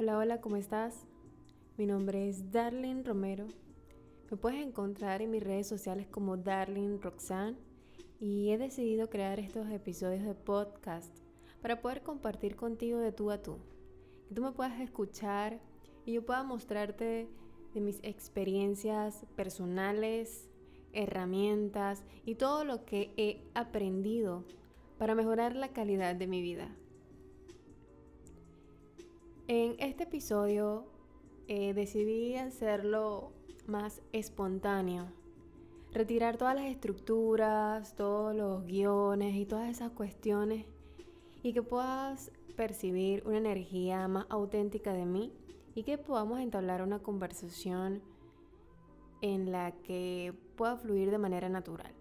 Hola, hola, ¿cómo estás? Mi nombre es Darlene Romero. Me puedes encontrar en mis redes sociales como Darlene Roxanne y he decidido crear estos episodios de podcast para poder compartir contigo de tú a tú. Que tú me puedas escuchar y yo pueda mostrarte de mis experiencias personales, herramientas y todo lo que he aprendido para mejorar la calidad de mi vida. En este episodio eh, decidí hacerlo más espontáneo, retirar todas las estructuras, todos los guiones y todas esas cuestiones y que puedas percibir una energía más auténtica de mí y que podamos entablar una conversación en la que pueda fluir de manera natural.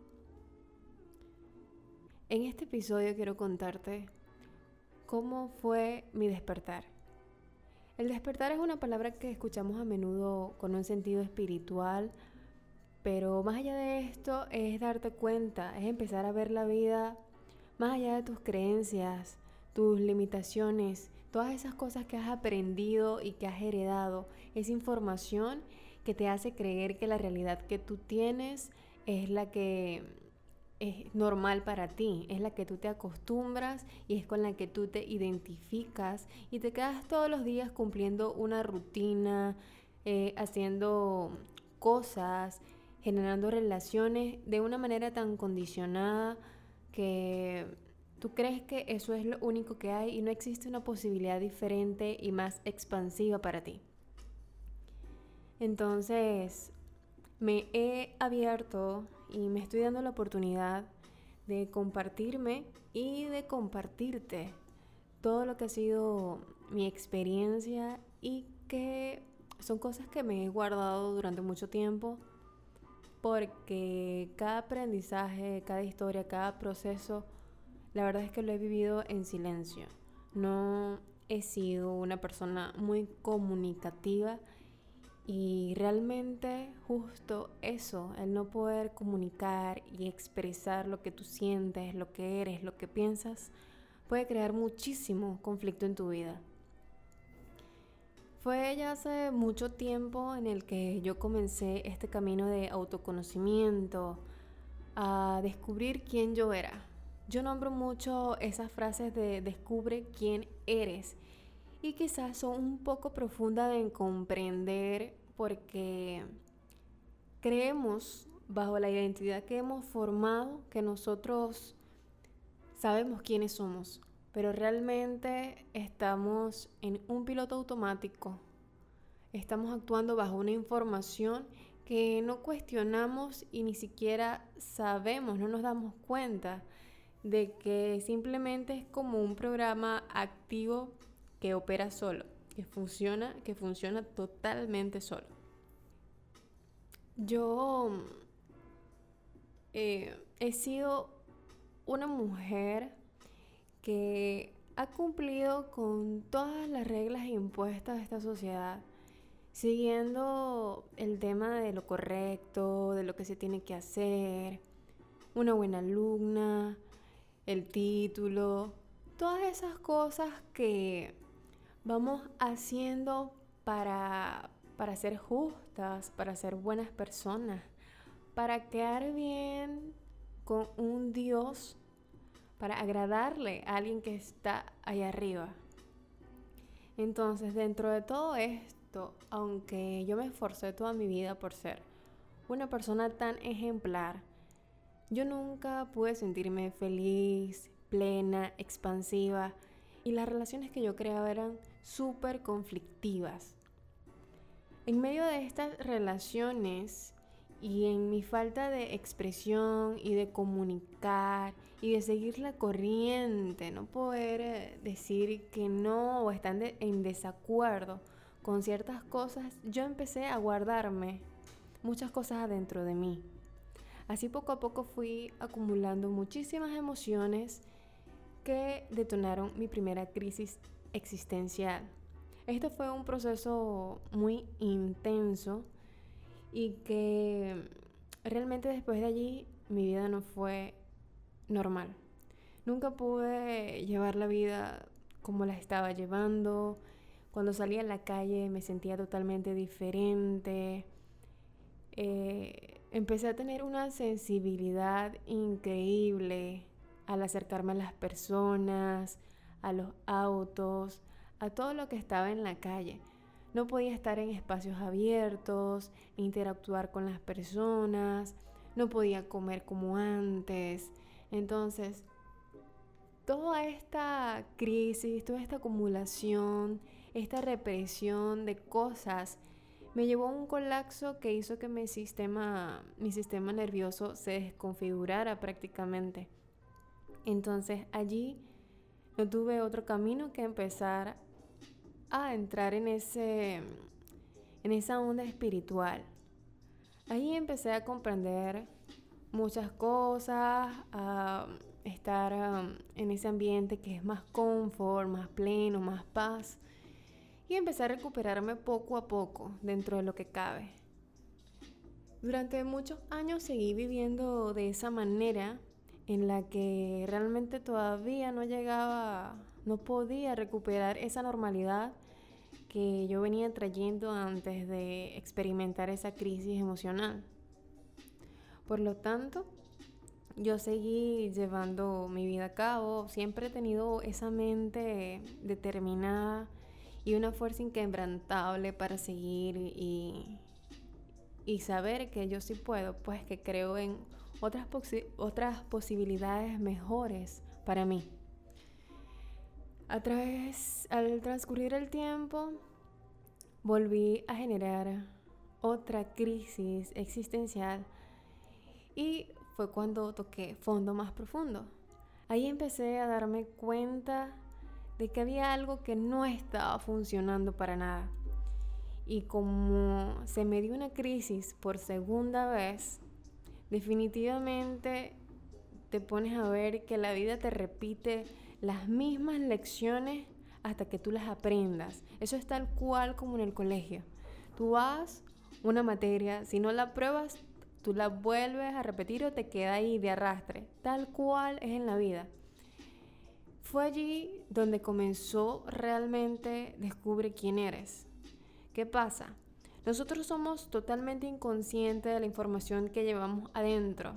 En este episodio quiero contarte cómo fue mi despertar. El despertar es una palabra que escuchamos a menudo con un sentido espiritual, pero más allá de esto es darte cuenta, es empezar a ver la vida más allá de tus creencias, tus limitaciones, todas esas cosas que has aprendido y que has heredado, esa información que te hace creer que la realidad que tú tienes es la que es normal para ti, es la que tú te acostumbras y es con la que tú te identificas y te quedas todos los días cumpliendo una rutina, eh, haciendo cosas, generando relaciones de una manera tan condicionada que tú crees que eso es lo único que hay y no existe una posibilidad diferente y más expansiva para ti. Entonces, me he abierto y me estoy dando la oportunidad de compartirme y de compartirte todo lo que ha sido mi experiencia y que son cosas que me he guardado durante mucho tiempo porque cada aprendizaje, cada historia, cada proceso, la verdad es que lo he vivido en silencio. No he sido una persona muy comunicativa y realmente justo eso, el no poder comunicar y expresar lo que tú sientes, lo que eres, lo que piensas, puede crear muchísimo conflicto en tu vida. Fue ya hace mucho tiempo en el que yo comencé este camino de autoconocimiento, a descubrir quién yo era. Yo nombro mucho esas frases de descubre quién eres y quizás son un poco profundas en comprender porque creemos bajo la identidad que hemos formado que nosotros sabemos quiénes somos, pero realmente estamos en un piloto automático. Estamos actuando bajo una información que no cuestionamos y ni siquiera sabemos, no nos damos cuenta de que simplemente es como un programa activo que opera solo que funciona, que funciona totalmente solo. Yo eh, he sido una mujer que ha cumplido con todas las reglas impuestas de esta sociedad, siguiendo el tema de lo correcto, de lo que se tiene que hacer, una buena alumna, el título, todas esas cosas que vamos haciendo para, para ser justas, para ser buenas personas, para quedar bien con un Dios, para agradarle a alguien que está ahí arriba. Entonces, dentro de todo esto, aunque yo me esforcé toda mi vida por ser una persona tan ejemplar, yo nunca pude sentirme feliz, plena, expansiva, y las relaciones que yo creaba eran súper conflictivas. En medio de estas relaciones y en mi falta de expresión y de comunicar y de seguir la corriente, no poder eh, decir que no o están en desacuerdo con ciertas cosas, yo empecé a guardarme muchas cosas adentro de mí. Así poco a poco fui acumulando muchísimas emociones que detonaron mi primera crisis existencial. Este fue un proceso muy intenso y que realmente después de allí mi vida no fue normal. Nunca pude llevar la vida como la estaba llevando, Cuando salía a la calle me sentía totalmente diferente. Eh, empecé a tener una sensibilidad increíble al acercarme a las personas, a los autos, a todo lo que estaba en la calle. No podía estar en espacios abiertos, interactuar con las personas, no podía comer como antes. Entonces, toda esta crisis, toda esta acumulación, esta represión de cosas me llevó a un colapso que hizo que mi sistema, mi sistema nervioso se desconfigurara prácticamente. Entonces allí no tuve otro camino que empezar a entrar en, ese, en esa onda espiritual. Ahí empecé a comprender muchas cosas, a estar um, en ese ambiente que es más confort, más pleno, más paz. Y empecé a recuperarme poco a poco dentro de lo que cabe. Durante muchos años seguí viviendo de esa manera en la que realmente todavía no llegaba no podía recuperar esa normalidad que yo venía trayendo antes de experimentar esa crisis emocional. Por lo tanto, yo seguí llevando mi vida a cabo, siempre he tenido esa mente determinada y una fuerza inquebrantable para seguir y, y saber que yo sí puedo, pues que creo en otras, otras posibilidades mejores para mí. A través, al transcurrir el tiempo, volví a generar otra crisis existencial y fue cuando toqué fondo más profundo. Ahí empecé a darme cuenta de que había algo que no estaba funcionando para nada. Y como se me dio una crisis por segunda vez, definitivamente te pones a ver que la vida te repite las mismas lecciones hasta que tú las aprendas. Eso es tal cual como en el colegio. Tú vas una materia, si no la pruebas, tú la vuelves a repetir o te queda ahí de arrastre. Tal cual es en la vida. Fue allí donde comenzó realmente descubre quién eres. ¿Qué pasa? Nosotros somos totalmente inconscientes de la información que llevamos adentro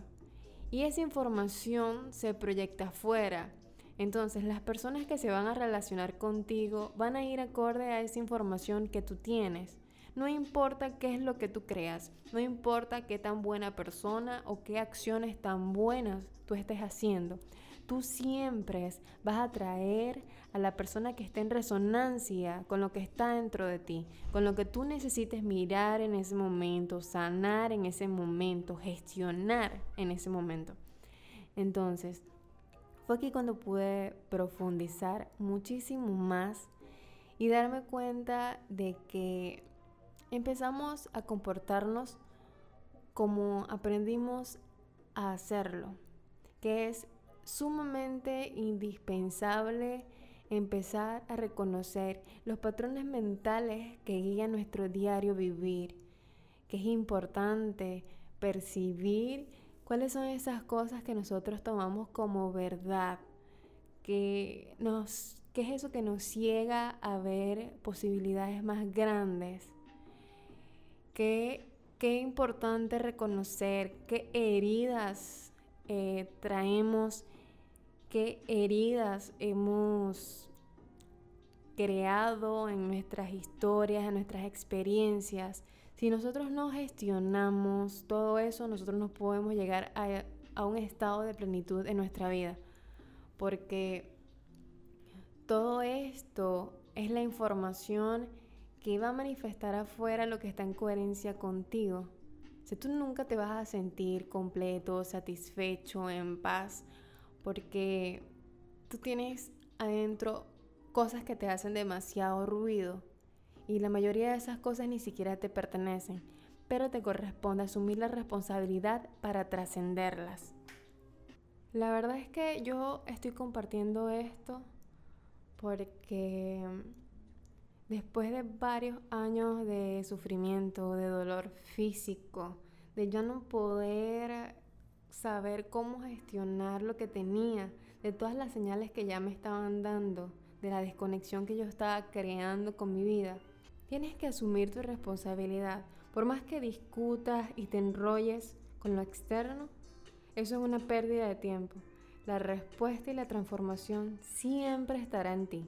y esa información se proyecta afuera entonces, las personas que se van a relacionar contigo van a ir acorde a esa información que tú tienes. No importa qué es lo que tú creas, no importa qué tan buena persona o qué acciones tan buenas tú estés haciendo. Tú siempre vas a atraer a la persona que esté en resonancia con lo que está dentro de ti, con lo que tú necesites mirar en ese momento, sanar en ese momento, gestionar en ese momento. Entonces, fue aquí cuando pude profundizar muchísimo más y darme cuenta de que empezamos a comportarnos como aprendimos a hacerlo, que es sumamente indispensable empezar a reconocer los patrones mentales que guían nuestro diario vivir, que es importante percibir ¿Cuáles son esas cosas que nosotros tomamos como verdad? Que nos, ¿Qué es eso que nos ciega a ver posibilidades más grandes? Qué, qué importante reconocer qué heridas eh, traemos, qué heridas hemos creado en nuestras historias, en nuestras experiencias si nosotros no gestionamos todo eso, nosotros no podemos llegar a, un estado de plenitud en nuestra vida. Porque todo esto es la información que va a manifestar afuera lo que está en coherencia contigo. Si tú nunca te vas a sentir completo, satisfecho, en paz, porque tú tienes adentro cosas que te hacen demasiado ruido y la mayoría de esas cosas ni siquiera te pertenecen, pero te corresponde asumir la responsabilidad para trascenderlas. La verdad es que yo estoy compartiendo esto porque después de varios años de sufrimiento, de dolor físico, de yo no poder saber cómo gestionar lo que tenía, de todas las señales que ya me estaban dando, de la desconexión que yo estaba creando con mi vida, tienes que asumir tu responsabilidad. Por más que discutas y te enrolles con lo externo, eso es una pérdida de tiempo. La respuesta y la transformación siempre estará en ti.